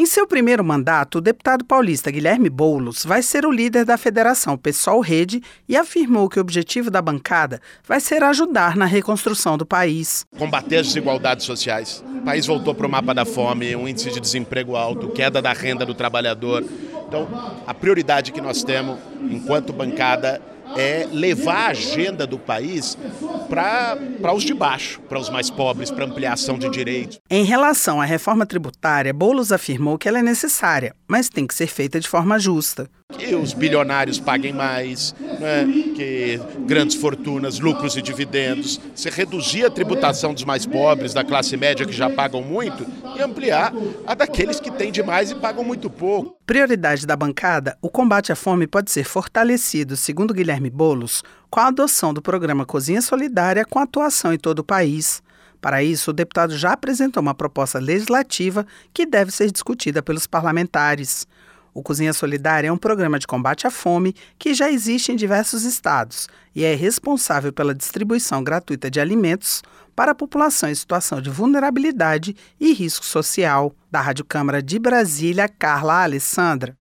Em seu primeiro mandato, o deputado paulista Guilherme Boulos vai ser o líder da Federação Pessoal Rede e afirmou que o objetivo da bancada vai ser ajudar na reconstrução do país. Combater as desigualdades sociais. O país voltou para o mapa da fome, um índice de desemprego alto, queda da renda do trabalhador. Então, a prioridade que nós temos enquanto bancada é levar a agenda do país para os de baixo, para os mais pobres, para ampliação de direitos. Em relação à reforma tributária, Boulos afirmou que ela é necessária, mas tem que ser feita de forma justa que os bilionários paguem mais, né? que grandes fortunas, lucros e dividendos, se reduzir a tributação dos mais pobres, da classe média que já pagam muito, e ampliar a daqueles que têm demais e pagam muito pouco. Prioridade da bancada, o combate à fome pode ser fortalecido, segundo Guilherme Bolos, com a adoção do programa Cozinha Solidária com atuação em todo o país. Para isso, o deputado já apresentou uma proposta legislativa que deve ser discutida pelos parlamentares. O Cozinha Solidária é um programa de combate à fome que já existe em diversos estados e é responsável pela distribuição gratuita de alimentos para a população em situação de vulnerabilidade e risco social. Da Rádio Câmara de Brasília, Carla Alessandra.